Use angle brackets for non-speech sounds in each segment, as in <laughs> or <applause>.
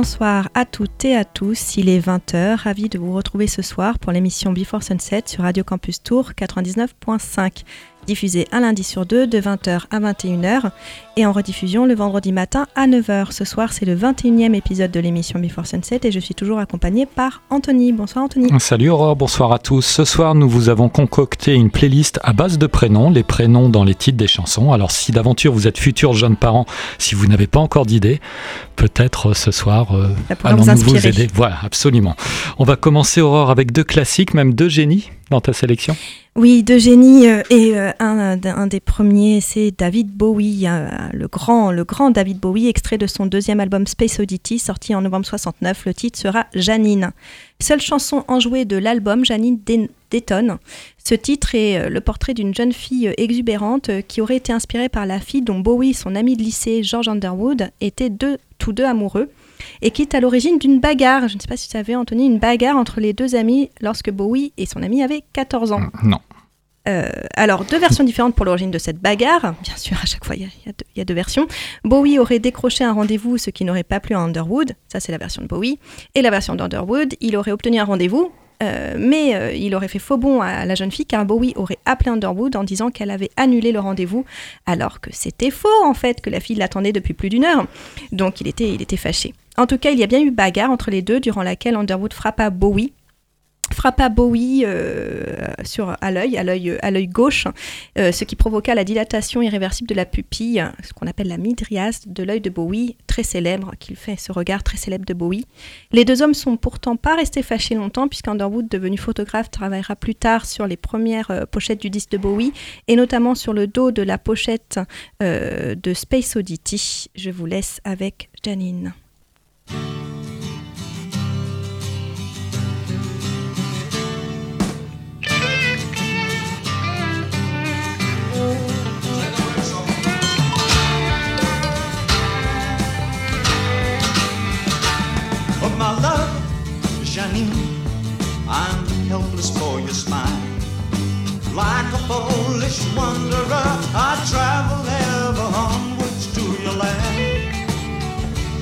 Bonsoir à toutes et à tous, il est 20h, ravi de vous retrouver ce soir pour l'émission Before Sunset sur Radio Campus Tour 99.5 diffusé un lundi sur deux de 20h à 21h et en rediffusion le vendredi matin à 9h. Ce soir, c'est le 21e épisode de l'émission Before Sunset et je suis toujours accompagnée par Anthony. Bonsoir Anthony. Salut Aurore, bonsoir à tous. Ce soir, nous vous avons concocté une playlist à base de prénoms, les prénoms dans les titres des chansons. Alors si d'aventure vous êtes futurs jeunes parents, si vous n'avez pas encore d'idée, peut-être euh, ce soir euh, allons-nous vous, vous aider? Voilà, absolument. On va commencer Aurore avec deux classiques, même deux génies dans ta sélection oui, de génie euh, et euh, un, des premiers, c'est David Bowie, le grand, le grand David Bowie, extrait de son deuxième album Space Oddity, sorti en novembre 69. Le titre sera Janine. Seule chanson enjouée de l'album, Janine détonne. Ce titre est euh, le portrait d'une jeune fille exubérante qui aurait été inspirée par la fille dont Bowie, son ami de lycée George Underwood, étaient tous deux amoureux et qui est à l'origine d'une bagarre. Je ne sais pas si tu savais, Anthony, une bagarre entre les deux amis lorsque Bowie et son ami avaient 14 ans. Non. Euh, alors, deux versions différentes pour l'origine de cette bagarre. Bien sûr, à chaque fois, il y, a deux versions. Bowie aurait décroché un rendez-vous, ce qui n'aurait pas plu à Underwood. Ça, c'est la version de Bowie. Et la version d'Underwood, il aurait obtenu un rendez-vous, euh, mais euh, il aurait fait faux bon à la jeune fille car Bowie aurait appelé Underwood en disant qu'elle avait annulé le rendez-vous alors que c'était faux en fait, que la fille l'attendait depuis plus d'une heure. Donc il était, il était fâché. En tout cas, il y a bien eu bagarre entre les deux durant laquelle Underwood frappa Bowie frappa Bowie euh, sur, à l'œil, à l'œil, gauche, euh, ce qui provoqua la dilatation irréversible de la pupille, ce qu'on appelle la midriase de l'œil de Bowie, très célèbre, qu'il fait ce regard très célèbre de Bowie. Les deux hommes sont pourtant pas restés fâchés longtemps, puisqu'Underwood, devenu photographe, travaillera plus tard sur les premières euh, pochettes du disque de Bowie, et notamment sur le dos de la pochette de Space Oddity. Je vous laisse avec Janine. Helpless for your smile. Like a foolish wanderer, I travel ever onwards to your land.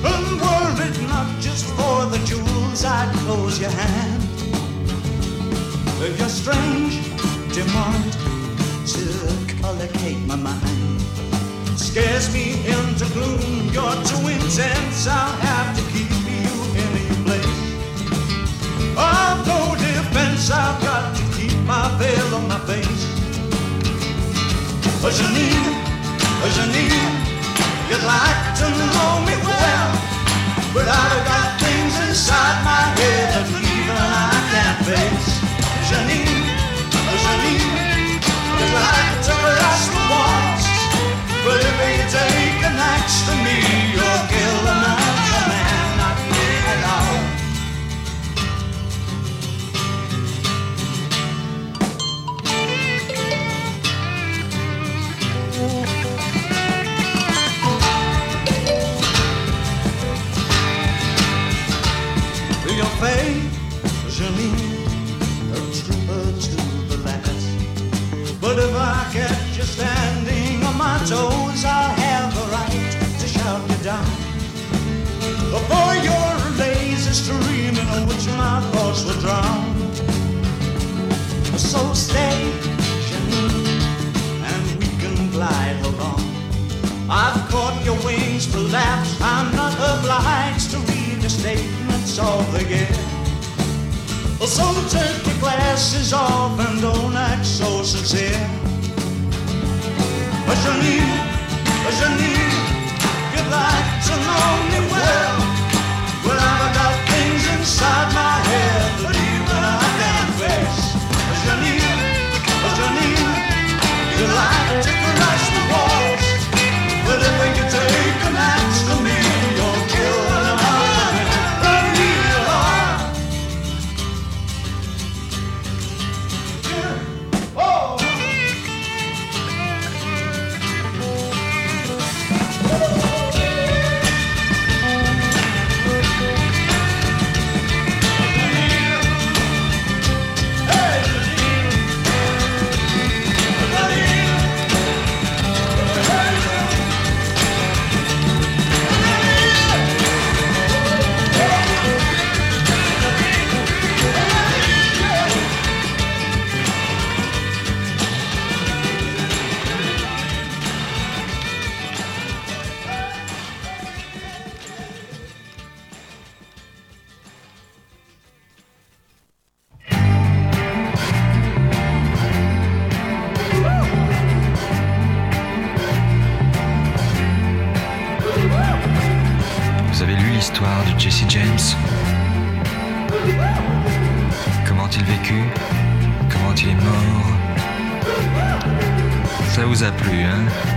And were it not just for the jewels, I'd close your hand. Your strange demand to collocate my mind scares me into gloom. You're too intense, I'll have to keep you in your place. I've defense, I've got to keep my veil on my face. Janine, Janine, you'd like to know me well, but I've got things inside my head that even I can't face. Janine, oh, Janine, you'd like to cross the but if you take an axe to me, vous hein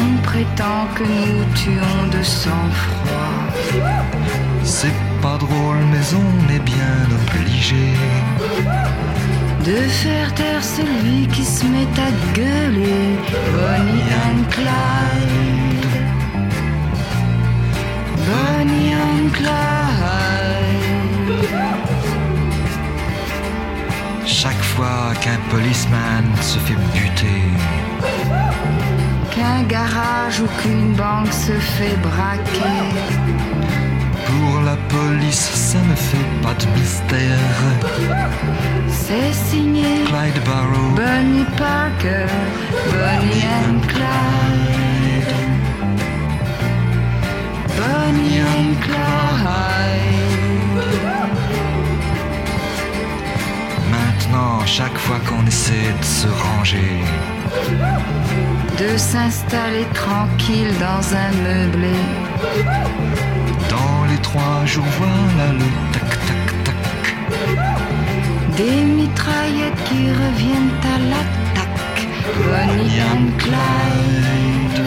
On prétend que nous tuons de sang-froid. C'est pas drôle, mais on est bien obligé. De faire taire celui qui se met à gueuler. Bonnie and Clyde. Bonnie and Clyde. Fois qu'un policeman se fait buter, Qu'un garage ou qu'une banque se fait braquer. pour la police, ça ne fait pas de mystère. C'est signé Clyde Barrow, Bonnie Parker, Bonnie and Clyde. Bonnie and Clyde. Maintenant, chaque fois qu'on essaie de se ranger, De s'installer tranquille dans un meublé. dans les trois jours, voilà le tac tac tac. Des mitraillettes qui reviennent à l'attaque. Bonnie and Clyde.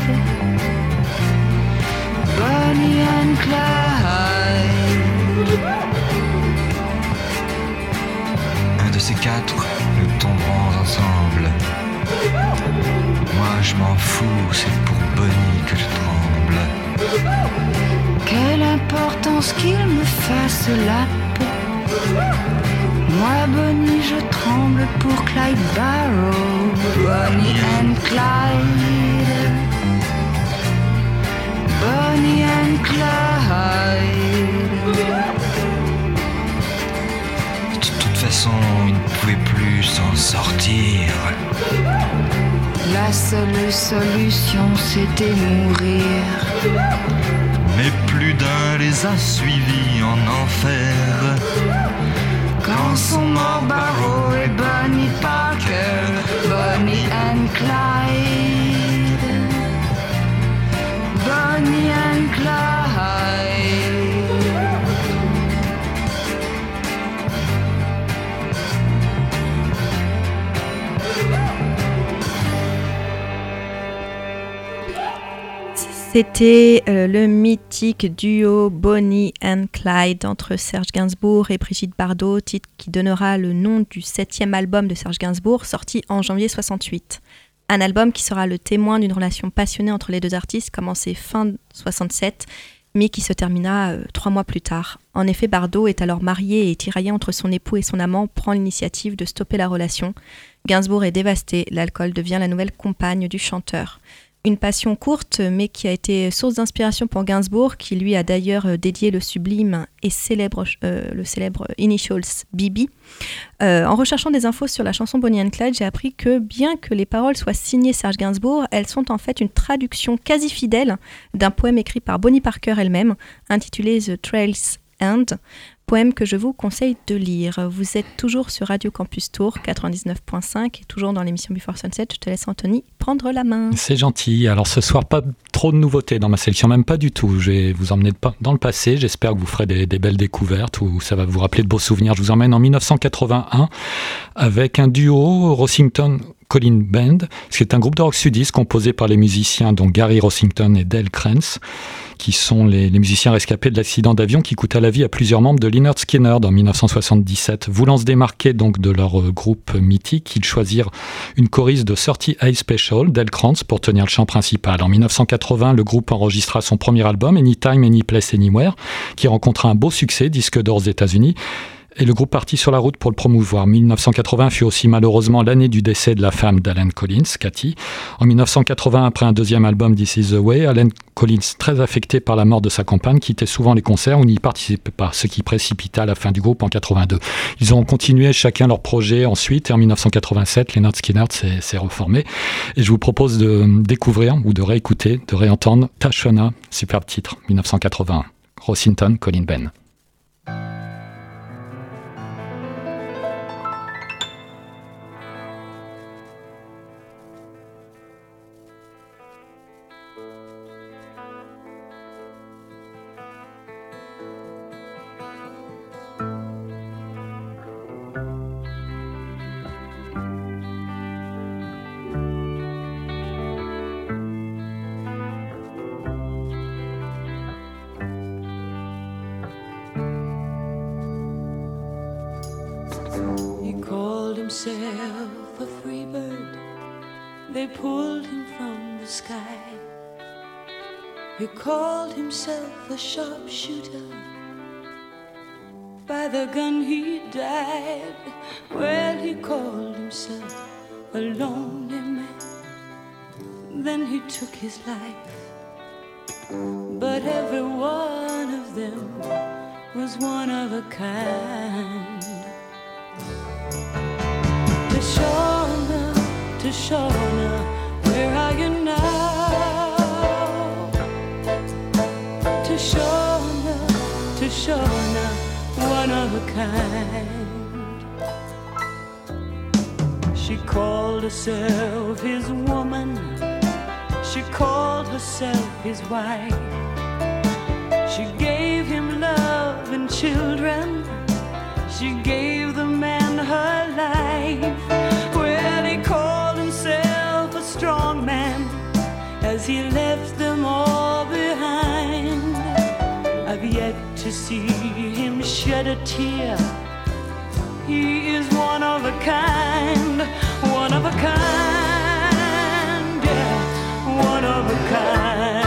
Bonnie and Clyde. Quatre, nous tomberons ensemble. Moi, je m'en fous, c'est pour Bonnie que je tremble. Quelle importance qu'il me fasse la peau. Moi, Bonnie, je tremble pour Clyde Barrow. Bonnie and Clyde. Bonnie and Clyde. De toute façon, il ne pouvait plus s'en sortir. La seule solution, c'était mourir. Mais plus d'un les a suivis en enfer. Quand sont morts Barrow et Bonnie Parker, Bonnie and Clyde. C'était euh, le mythique duo Bonnie and Clyde entre Serge Gainsbourg et Brigitte Bardot, titre qui donnera le nom du septième album de Serge Gainsbourg, sorti en janvier 68. Un album qui sera le témoin d'une relation passionnée entre les deux artistes, commencée fin 67, mais qui se termina euh, trois mois plus tard. En effet, Bardot est alors marié et tiraillé entre son époux et son amant, prend l'initiative de stopper la relation. Gainsbourg est dévasté, l'alcool devient la nouvelle compagne du chanteur. Une passion courte, mais qui a été source d'inspiration pour Gainsbourg, qui lui a d'ailleurs euh, dédié le sublime et célèbre, euh, le célèbre Initials Bibi. Euh, en recherchant des infos sur la chanson Bonnie and Clyde, j'ai appris que bien que les paroles soient signées Serge Gainsbourg, elles sont en fait une traduction quasi fidèle d'un poème écrit par Bonnie Parker elle-même, intitulé The Trail's End, poème que je vous conseille de lire. Vous êtes toujours sur Radio Campus Tour 99.5 et toujours dans l'émission Before Sunset. Je te laisse Anthony prendre la main. C'est gentil. Alors ce soir, pas trop de nouveautés dans ma sélection, même pas du tout. Je vais vous emmener dans le passé. J'espère que vous ferez des, des belles découvertes ou ça va vous rappeler de beaux souvenirs. Je vous emmène en 1981 avec un duo Rossington Colin Band, c'est un groupe de rock sudiste composé par les musiciens dont Gary Rossington et Dale Krenz, qui sont les, musiciens rescapés de l'accident d'avion qui coûta la vie à plusieurs membres de Lynyrd Skynyrd en 1977. Voulant se démarquer donc de leur euh, groupe mythique, ils choisirent une choriste de 30 High Special, Dale Kranz, pour tenir le chant principal. En 1980, le groupe enregistra son premier album, Anytime, Any Place, Anywhere, qui rencontra un beau succès, disque d'or aux États-Unis. Et le groupe partit sur la route pour le promouvoir. 1980 fut aussi malheureusement l'année du décès de la femme d'Alan Collins, Cathy. En 1980, après un deuxième album This Is the Way, Alan Collins, très affecté par la mort de sa compagne, quittait souvent les concerts ou n'y participait pas, ce qui précipita la fin du groupe en 82. Ils ont continué chacun leur projet ensuite, et en 1987, Leonard Skinner s'est reformé. Et je vous propose de découvrir ou de réécouter, de réentendre Tashona, superbe titre, 1981. Rossington, Colin Ben. Called himself a sharpshooter. By the gun he died. Well, he called himself a lonely man. Then he took his life. But every one of them was one of a kind. Tashona, Tashona, where kind. She called herself his woman. She called herself his wife. She gave him love and children. She gave the man her life. Well, he called himself a strong man as he left them all behind. To see him shed a tear. He is one of a kind, one of a kind, yeah, one of a kind.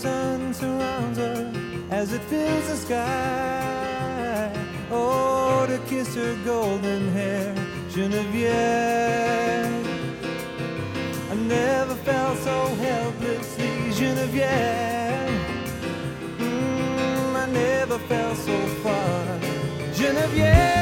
sun surrounds her as it fills the sky. Oh, to kiss her golden hair, Genevieve. I never felt so helplessly, Genevieve. Mm, I never felt so far, Genevieve.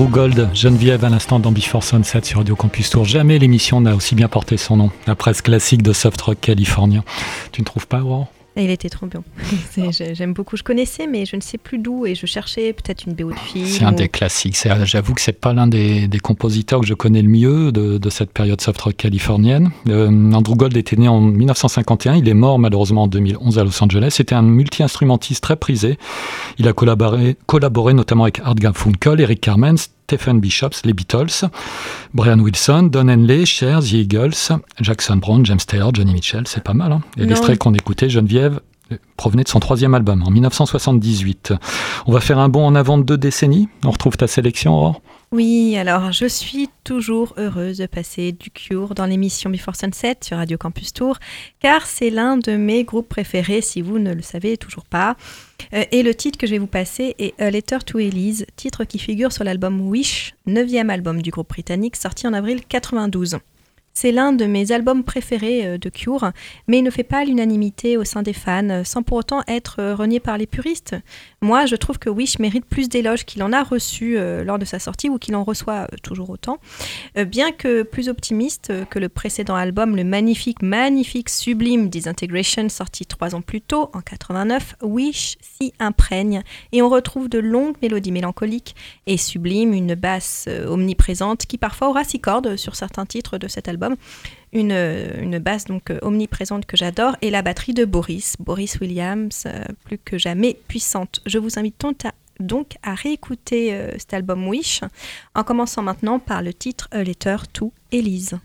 Andrew Gold, Geneviève à l'instant dans Before Sunset sur Radio Campus Tour. Jamais l'émission n'a aussi bien porté son nom. La presse classique de soft rock californien. Tu ne trouves pas, Aurore? Il était trop bien. <laughs> J'aime beaucoup. Je connaissais, mais je ne sais plus d'où. Et je cherchais peut-être une BO de film. C'est un ou- des classiques. J'avoue que c'est pas l'un des, des compositeurs que je connais le mieux de, de cette période soft rock californienne. Euh, Andrew Gold était né en 1951. Il est mort malheureusement en 2011 à Los Angeles. C'était un multi-instrumentiste très prisé. Il a collaboré, collaboré notamment avec Art Garfunkel, Eric Carmen, Stephen Bishops, les Beatles, Brian Wilson, Don Henley, Cher, The Eagles, Jackson Brown, James Taylor, Johnny Mitchell. C'est pas mal. Hein Et l'extrait qu'on écoutait, Geneviève, euh, provenait de son troisième album en 1978. On va faire un bond en avant de deux décennies. On retrouve ta sélection, Aurore? Oui, alors je suis toujours heureuse de passer du Cure dans l'émission Before Sunset sur Radio Campus Tour, car c'est l'un de mes groupes préférés, si vous ne le savez toujours pas. Euh, et le titre que je vais vous passer est A Letter to Elise, titre qui figure sur l'album Wish, neuvième album du groupe britannique, sorti en avril 92. C'est l'un de mes albums préférés euh, de Cure, mais il ne fait pas l'unanimité au sein des fans, euh, sans pour autant être renié par les puristes. Moi, je trouve que Wish mérite plus d'éloges qu'il en a reçu euh, lors de sa sortie ou qu'il en reçoit euh, toujours autant. Euh, bien que plus optimiste que le précédent album, le magnifique, magnifique, sublime Disintegration, sorti trois ans plus tôt, en 89, Wish s'y imprègne et on retrouve de longues mélodies mélancoliques et sublimes, une basse omniprésente qui parfois aura six cordes sur certains titres de cet album. Une, une basse donc euh, omniprésente que j'adore et la batterie de Boris, Boris Williams, euh, plus que jamais puissante. Je vous invite donc à, réécouter euh, cet album Wish en commençant maintenant par le titre Letter to. Elise,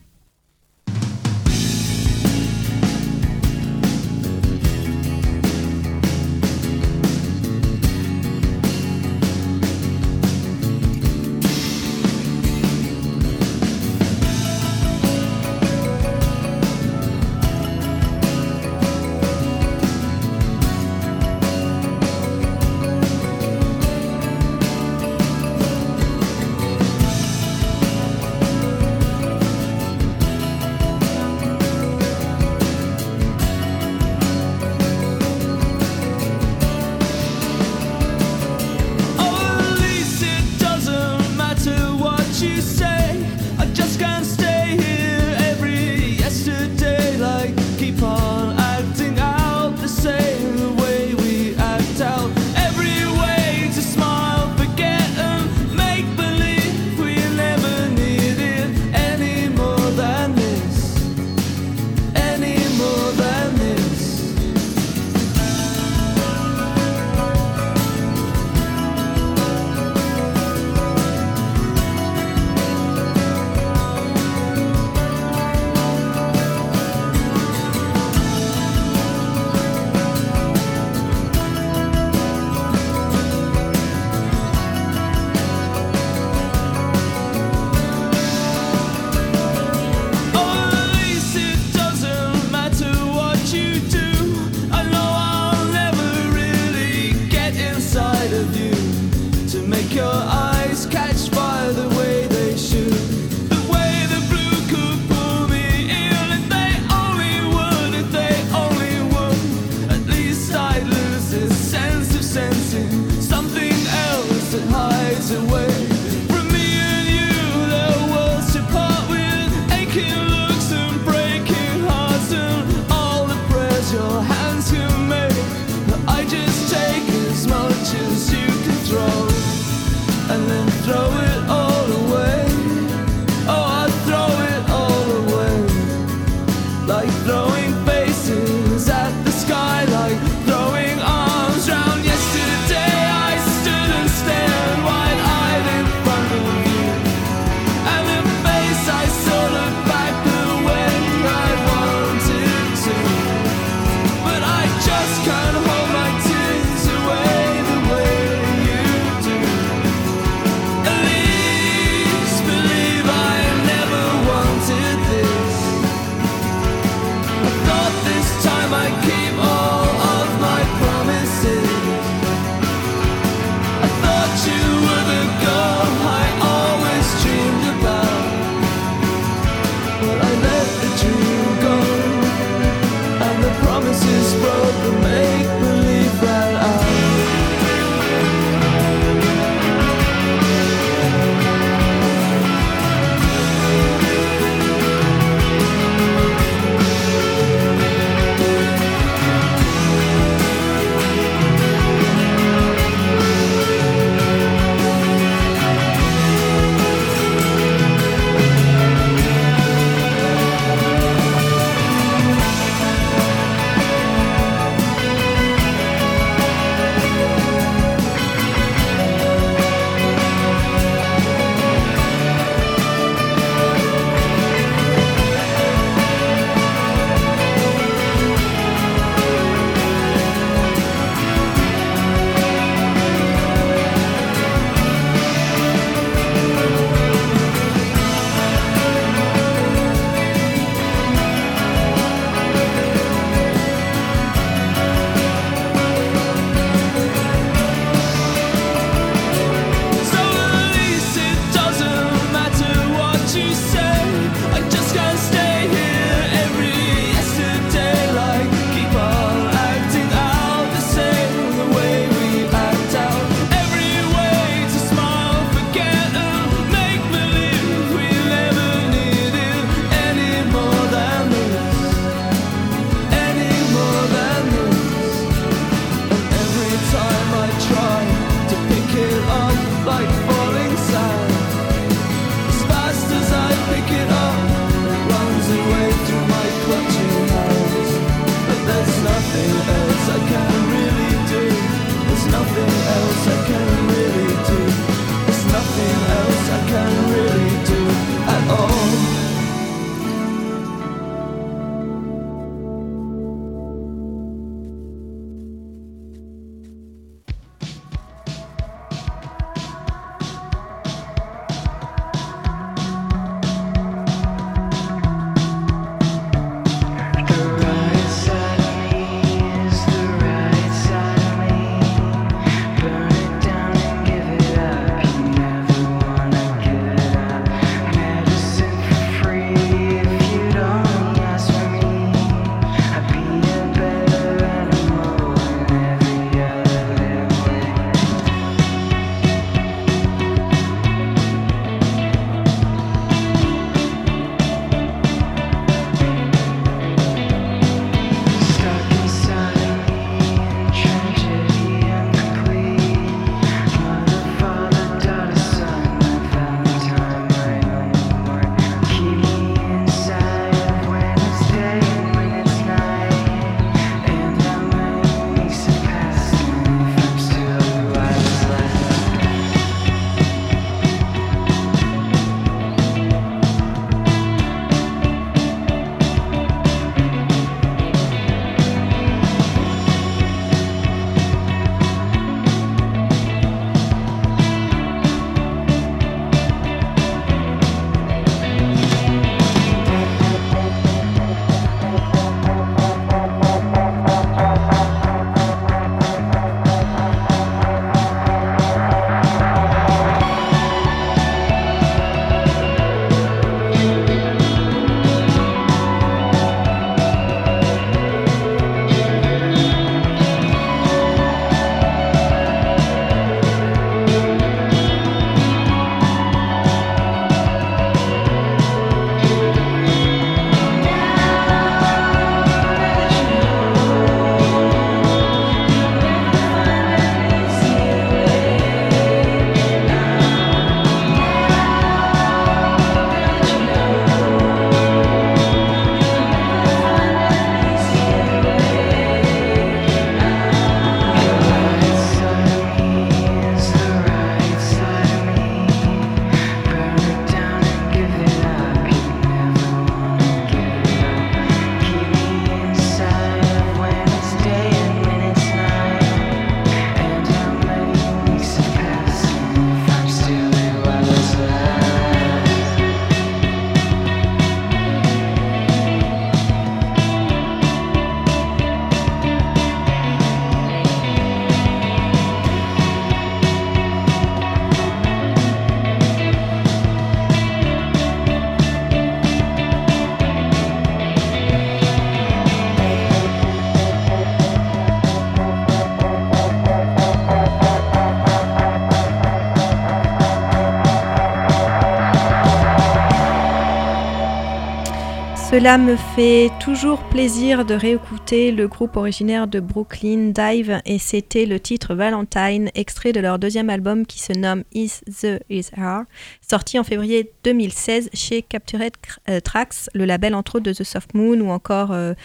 Cela me fait toujours plaisir de réécouter le groupe originaire de Brooklyn, Dive, et c'était le titre Valentine, extrait de leur deuxième album qui se nomme Is the Is Her, sorti en février 2016 chez Captured euh, Tracks, le label entre autres de The Soft Moon ou encore euh,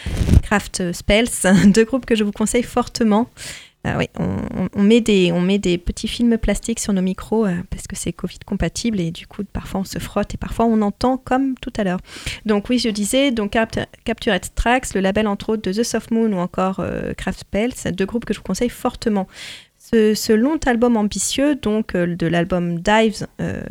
Craft Spells, <laughs> deux groupes que je vous conseille fortement. Ah oui, on, met des, on met des petits films plastiques sur nos micros euh, parce que c'est Covid compatible et du coup parfois on se frotte et parfois on entend comme tout à l'heure. Donc oui, je disais, donc Capt- Captured Tracks, le label entre autres de The Soft Moon ou encore euh, Craft Spells, deux groupes que je vous conseille fortement. Ce, ce long album ambitieux, donc euh, de l'album Dives, euh,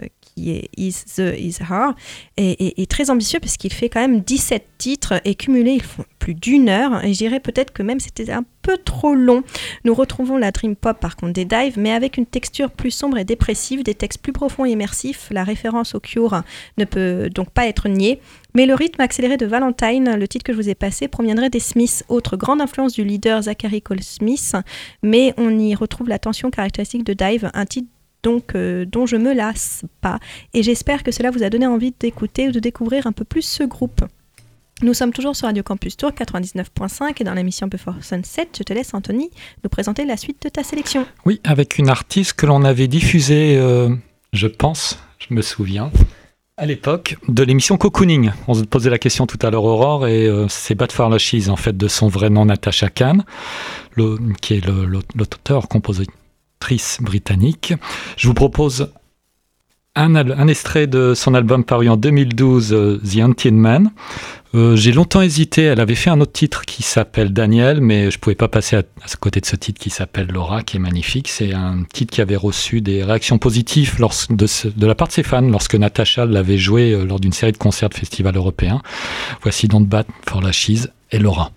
est Is the Is Her, est très ambitieux parce qu'il fait quand même 17 titres et cumulés, ils font plus d'une heure. Et je dirais peut-être que même c'était un peu trop long. Nous retrouvons la dream pop par contre des Dives, mais avec une texture plus sombre et dépressive, des textes plus profonds et immersifs. La référence au Cure ne peut donc pas être niée. Mais le rythme accéléré de Valentine, le titre que je vous ai passé, proviendrait des Smiths, autre grande influence du leader Zachary Cole Smith, mais on y retrouve la tension caractéristique de Dive, un titre donc euh, dont je me lasse pas. Et j'espère que cela vous a donné envie d'écouter ou de découvrir un peu plus ce groupe. Nous sommes toujours sur Radio Campus Tour 99.5 et dans l'émission Before Sunset, je te laisse Anthony nous présenter la suite de ta sélection. Oui, avec une artiste que l'on avait diffusée, euh, je pense, je me souviens, à l'époque de l'émission Cocooning. On se posait la question tout à l'heure, Aurore, et euh, c'est Bad for Lashes, en fait, de son vrai nom, Natasha Khan, qui est l'auteur, compositrice britannique. Je vous propose un, extrait de son album paru en 2012, euh, The Until Man. Euh, J'ai longtemps hésité. Elle avait fait un autre titre qui s'appelle Daniel, mais je pouvais pas passer à, côté de ce titre qui s'appelle Laura, qui est magnifique. C'est un titre qui avait reçu des réactions positives de, la part de ses fans lorsque Natasha l'avait joué euh, lors d'une série de concerts de festival européen. Voici Don't Bat for la et Laura.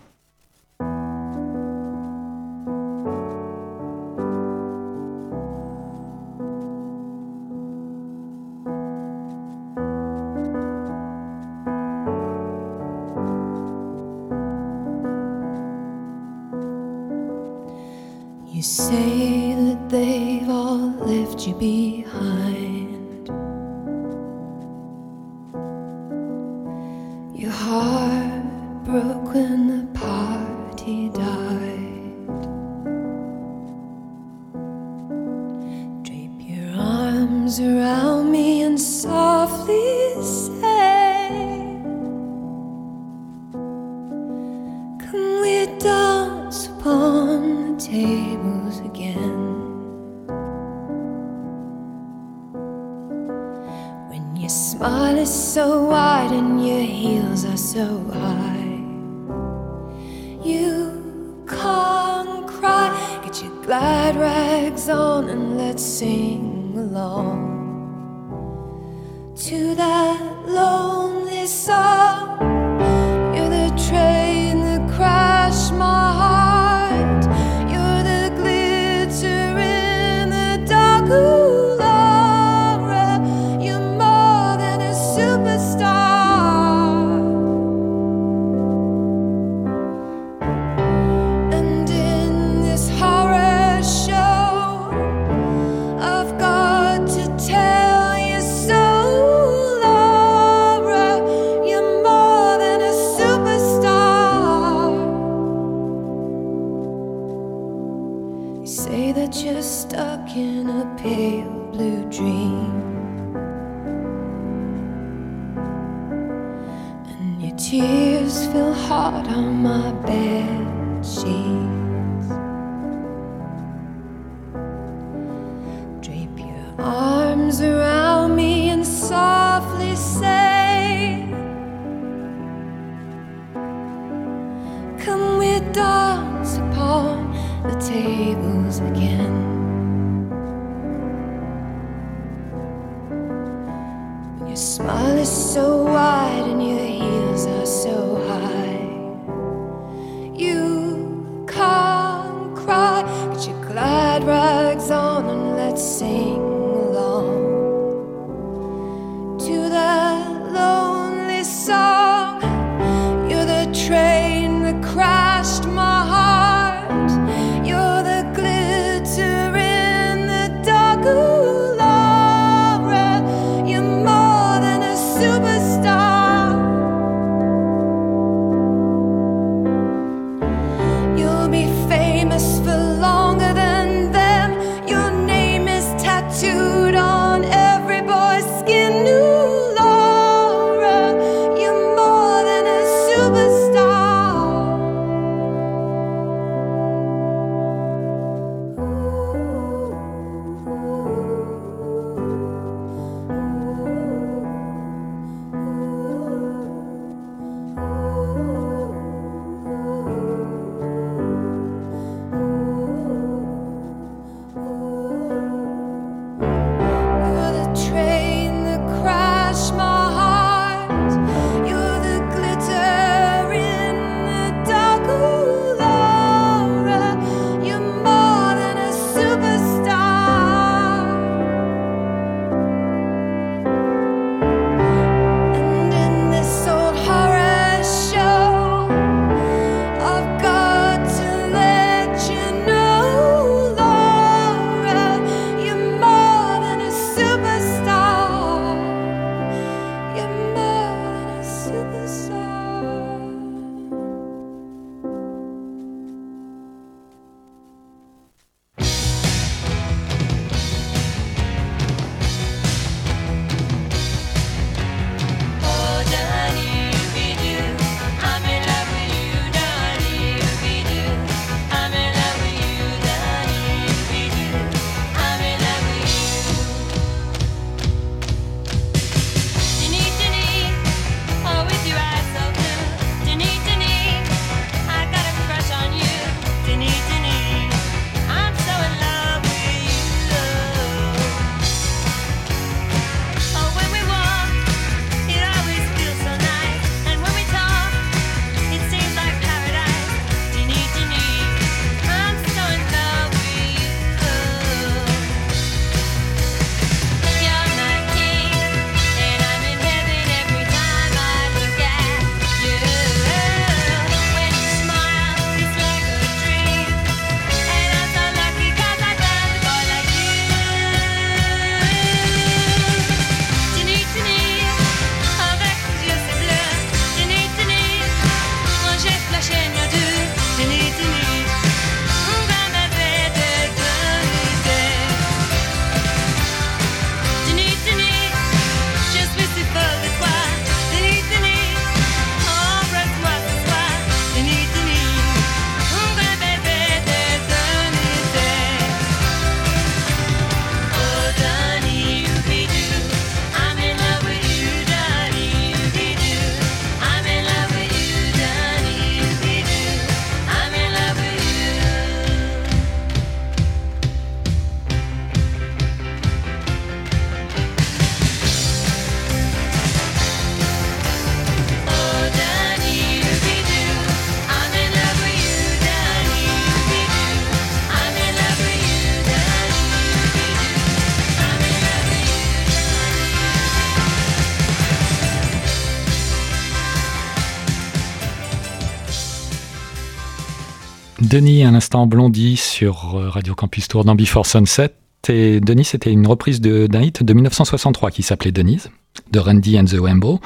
Denis, un instant Blondie sur euh, Radio Campus Tour dans Before Sunset. Et Denis, c'était une reprise d'un hit de 1963 qui s'appelait Denise, de Randy and the Wembo.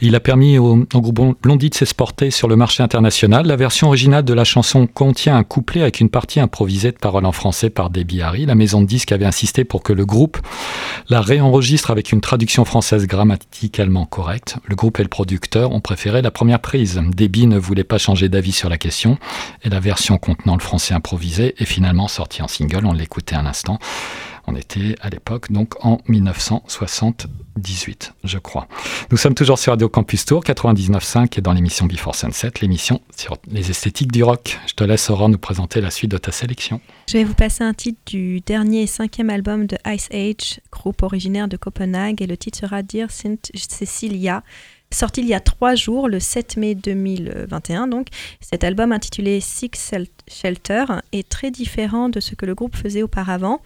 Il a permis au, au groupe Blondie de s'exporter sur le marché international. La version originale de la chanson contient un couplet avec une partie improvisée de paroles en français par Debbie Harry. La maison de disques avait insisté pour que le groupe la réenregistre avec une traduction française grammaticalement correcte. Le groupe et le producteur ont préféré la première prise. Debbie ne voulait pas changer d'avis sur la question et la version contenant le français improvisé est finalement sortie en single. On l'écoutait un instant. On était à l'époque donc en 1978, je crois. Nous sommes toujours sur Radio Campus Tour 99.5 et dans l'émission Before Sunset, l'émission sur les esthétiques du rock. Je te laisse Aurore nous présenter la suite de ta sélection. Je vais vous passer un titre du dernier et cinquième album de Ice Age, groupe originaire de Copenhague, et le titre sera Dear Saint Cecilia, sorti il y a trois jours, le 7 mai 2021. Donc, cet album intitulé Six Shel- Shelter est très différent de ce que le groupe faisait auparavant,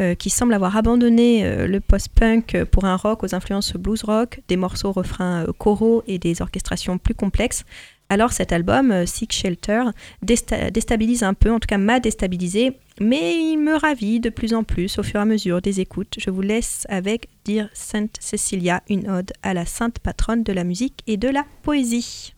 euh, qui semble avoir abandonné euh, le post-punk pour un rock aux influences blues rock, des morceaux refrains euh, choraux et des orchestrations plus complexes. Alors cet album, euh, Sick Shelter, désta- déstabilise un peu, en tout cas m'a déstabilisé, mais il me ravit de plus en plus au fur et à mesure des écoutes. Je vous laisse avec Dire Sainte Cecilia, une ode à la sainte patronne de la musique et de la poésie.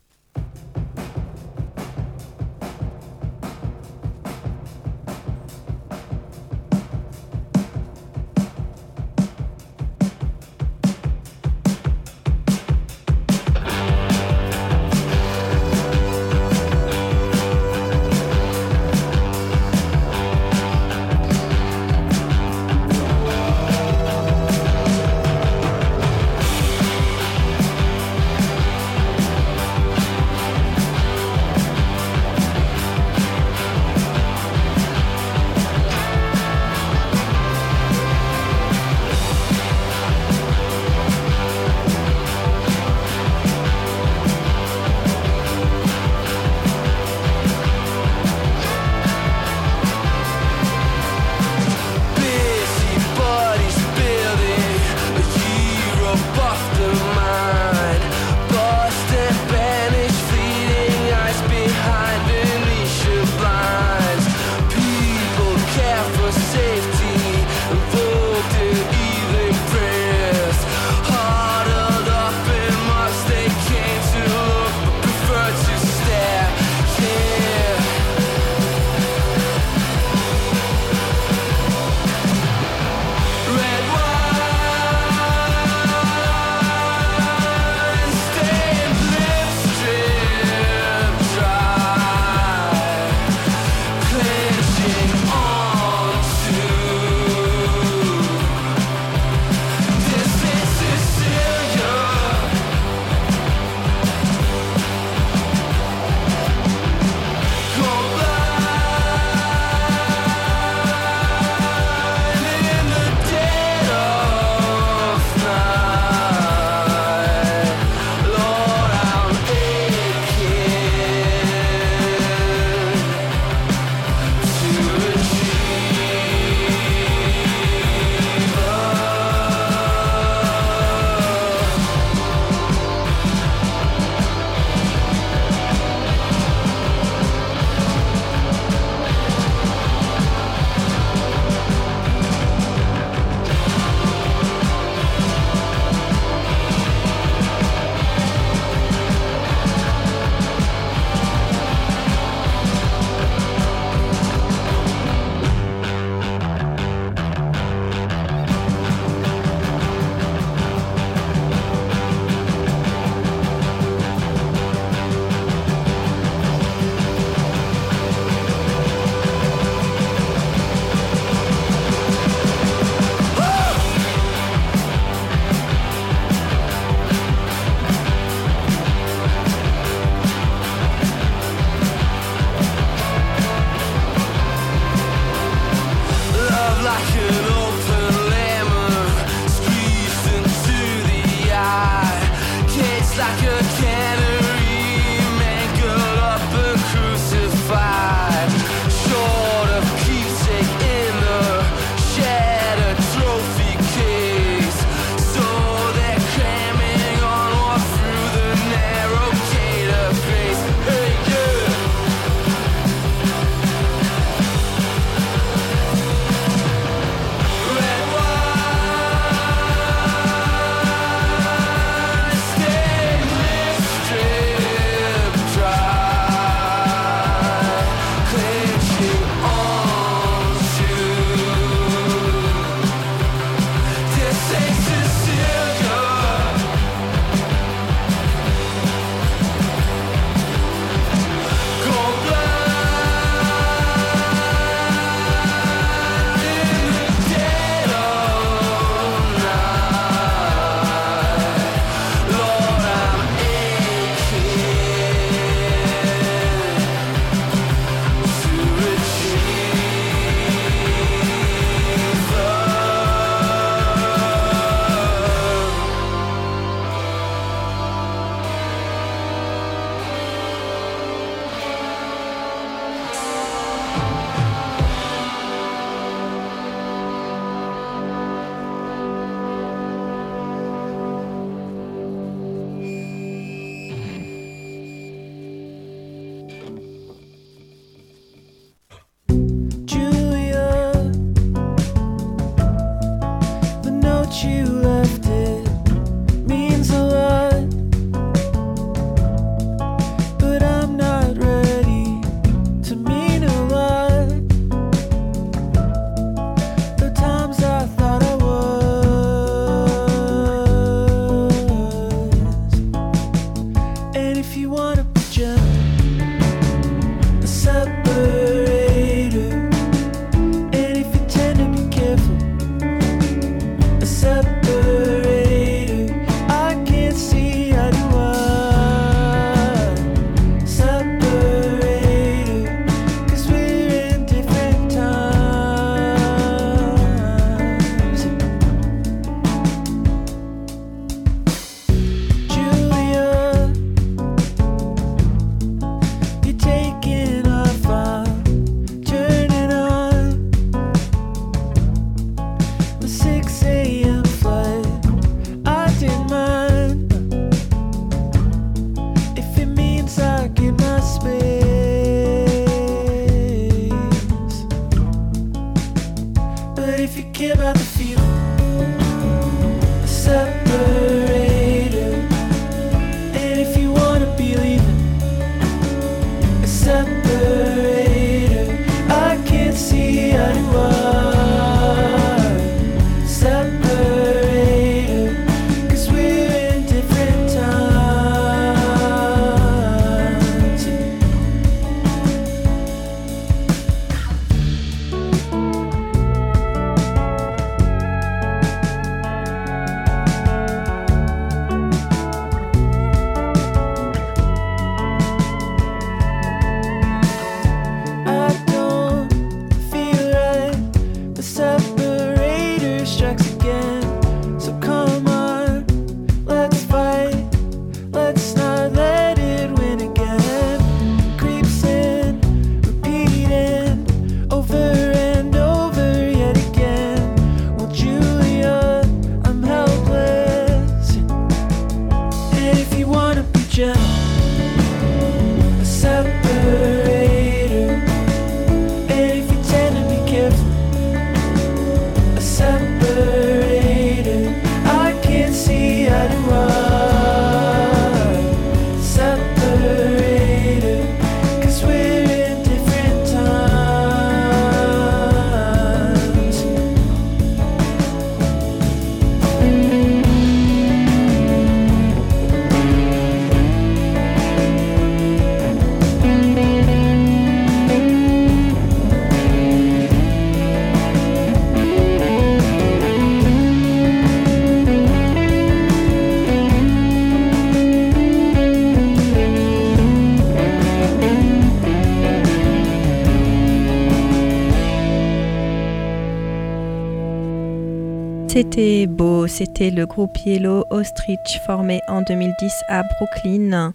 C'était le groupe Yellow Ostrich formé en 2010 à Brooklyn,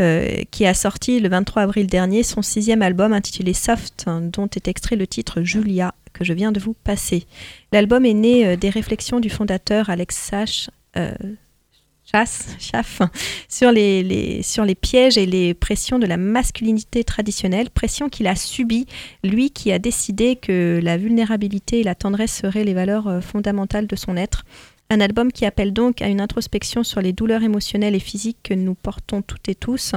euh, qui a sorti le 23 avril dernier son sixième album intitulé Soft, dont est extrait le titre Julia que je viens de vous passer. L'album est né euh, des réflexions du fondateur Alex Sach, euh, sur les, sur les pièges et les pressions de la masculinité traditionnelle, pressions qu'il a subies, lui qui a décidé que la vulnérabilité et la tendresse seraient les valeurs fondamentales de son être. Un album qui appelle donc à une introspection sur les douleurs émotionnelles et physiques que nous portons toutes et tous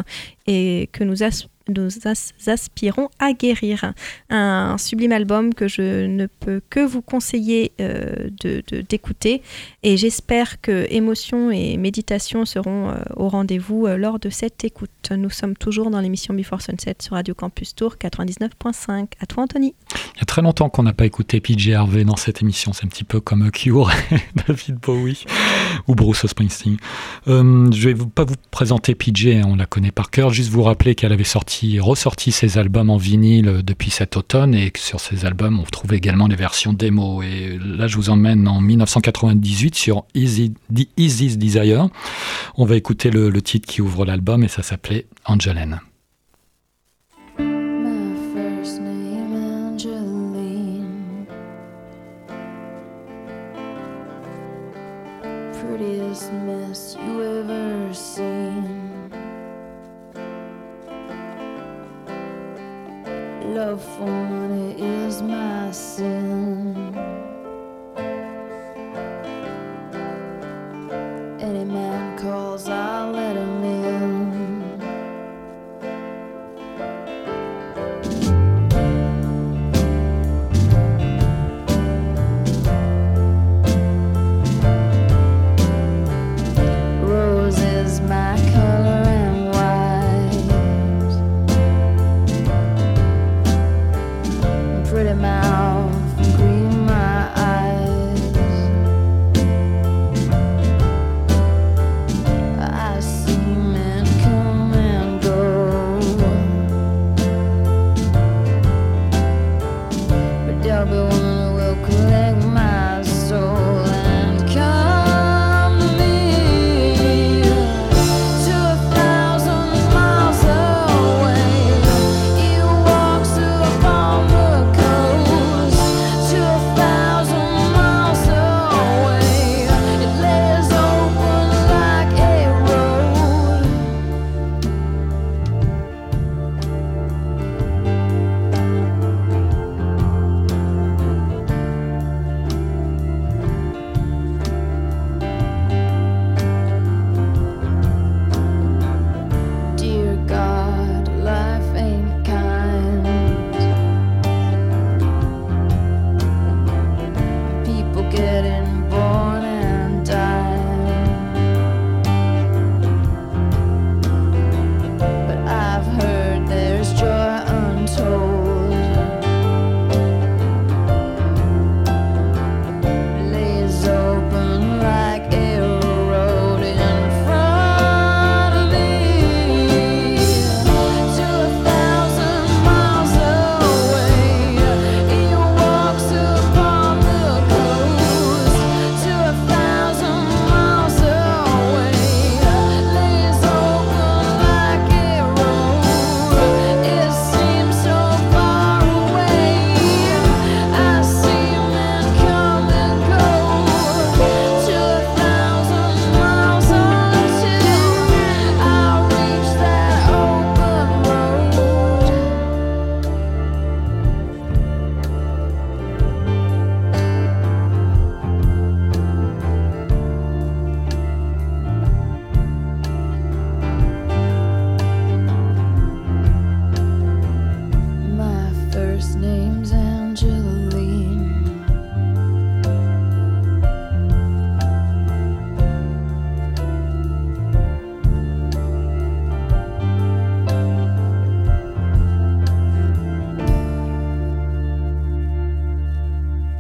et que nous, nous as- aspirons à guérir. Un sublime album que je ne peux que vous conseiller euh, d'écouter et j'espère que émotion et méditation seront euh, au rendez-vous euh, lors de cette écoute. Nous sommes toujours dans l'émission Before Sunset sur Radio Campus Tour 99.5. À toi Anthony. Il y a très longtemps qu'on n'a pas écouté PJ Harvey dans cette émission. C'est un petit peu comme Cure, <laughs> David Bowie ou Bruce Springsteen. Euh, je vais vous- pas vous présenter PJ, hein, on la connaît par cœur. Juste vous rappeler qu'elle avait sorti, ressorti ses albums en vinyle depuis cet automne et sur ces albums, on trouve également des versions démo. Et là, je vous emmène en 1998 sur Easy, The Easy's Desire. On va écouter le, le titre qui ouvre l'album et ça s'appelait Angeline. Love for money is my sin.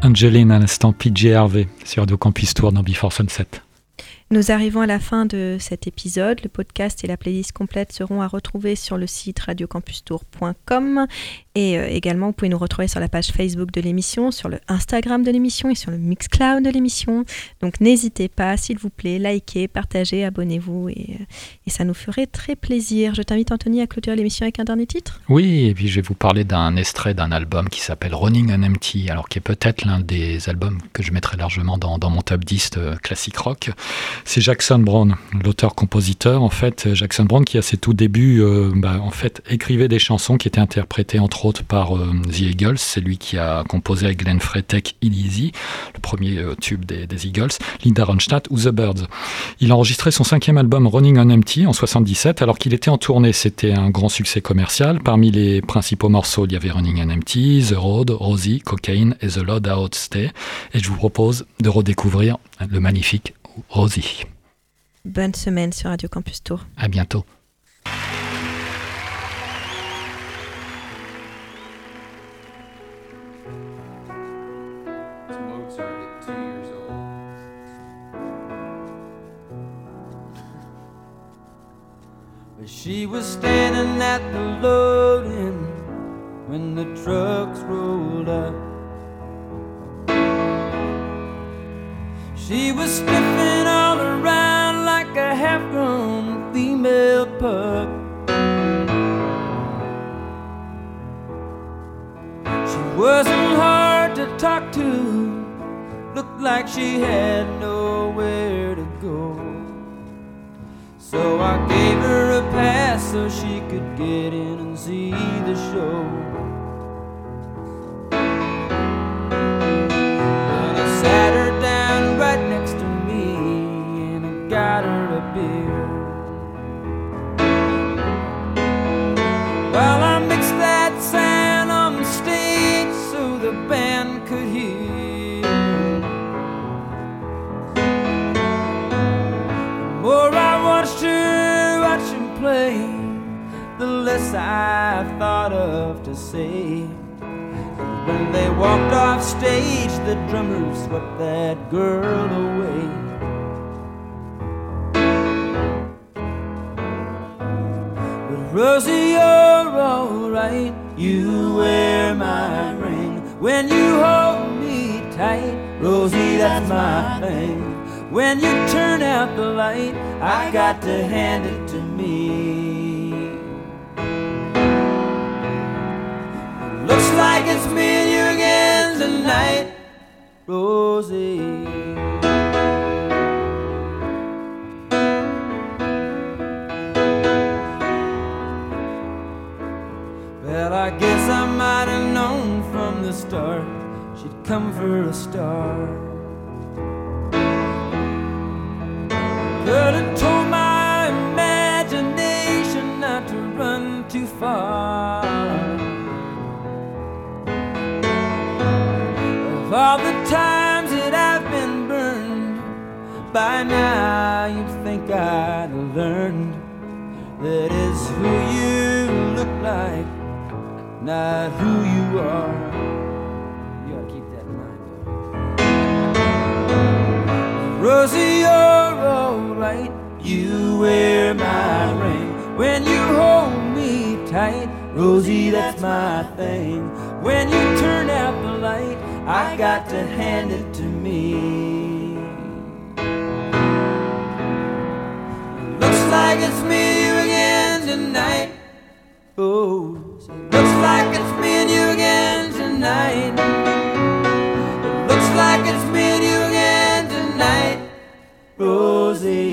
Angeline à l'instant PJ Harvey sur Radio Campus Tour dans Before Sunset. Nous arrivons à la fin de cet épisode. Le podcast et la playlist complète seront à retrouver sur le site radiocampustour.com et euh, également vous pouvez nous retrouver sur la page Facebook de l'émission, sur le Instagram de l'émission et sur le Mixcloud de l'émission. Donc n'hésitez pas, s'il vous plaît, likez, partagez, abonnez-vous et, euh, ça nous ferait très plaisir. Je t'invite Anthony à clôturer l'émission avec un dernier titre? Oui, et puis je vais vous parler d'un extrait d'un album qui s'appelle Running on Empty, alors qui est peut-être l'un des albums que je mettrai largement dans, dans mon top 10 de classique rock. C'est Jackson Brown, l'auteur-compositeur. En fait, Jackson Brown qui à ses tout débuts, euh, bah, en fait, écrivait des chansons qui étaient interprétées entre autres par euh, The Eagles. C'est lui qui a composé avec Glenn Freitag Easy, le premier euh, tube des, des Eagles, Linda Ronstadt ou The Birds. Il a enregistré son cinquième album Running on Empty en 77 alors qu'il était en tournée. C'était un grand succès commercial. Parmi les principaux morceaux, il y avait Running on Empty, The Road, Rosie, Cocaine et The Load Out Stay. Et je vous propose de redécouvrir le magnifique Rosie. Bonne semaine sur Radio Campus Tour. À bientôt. Like it's me and you again tonight, Rosie. Well, I guess I might have known from the start she'd come for a star. Could by now you'd think I'd learned that it's who you look like, not who you are. You gotta keep that in mind. Rosie, you're alright. You wear my ring when you hold me tight. Rosie, that's my thing. When you turn out the light, I got to hand it to me. Oh, like it's me and you again tonight. Oh, it looks like it's me and you again tonight. It looks like it's me and you again tonight, Rosie.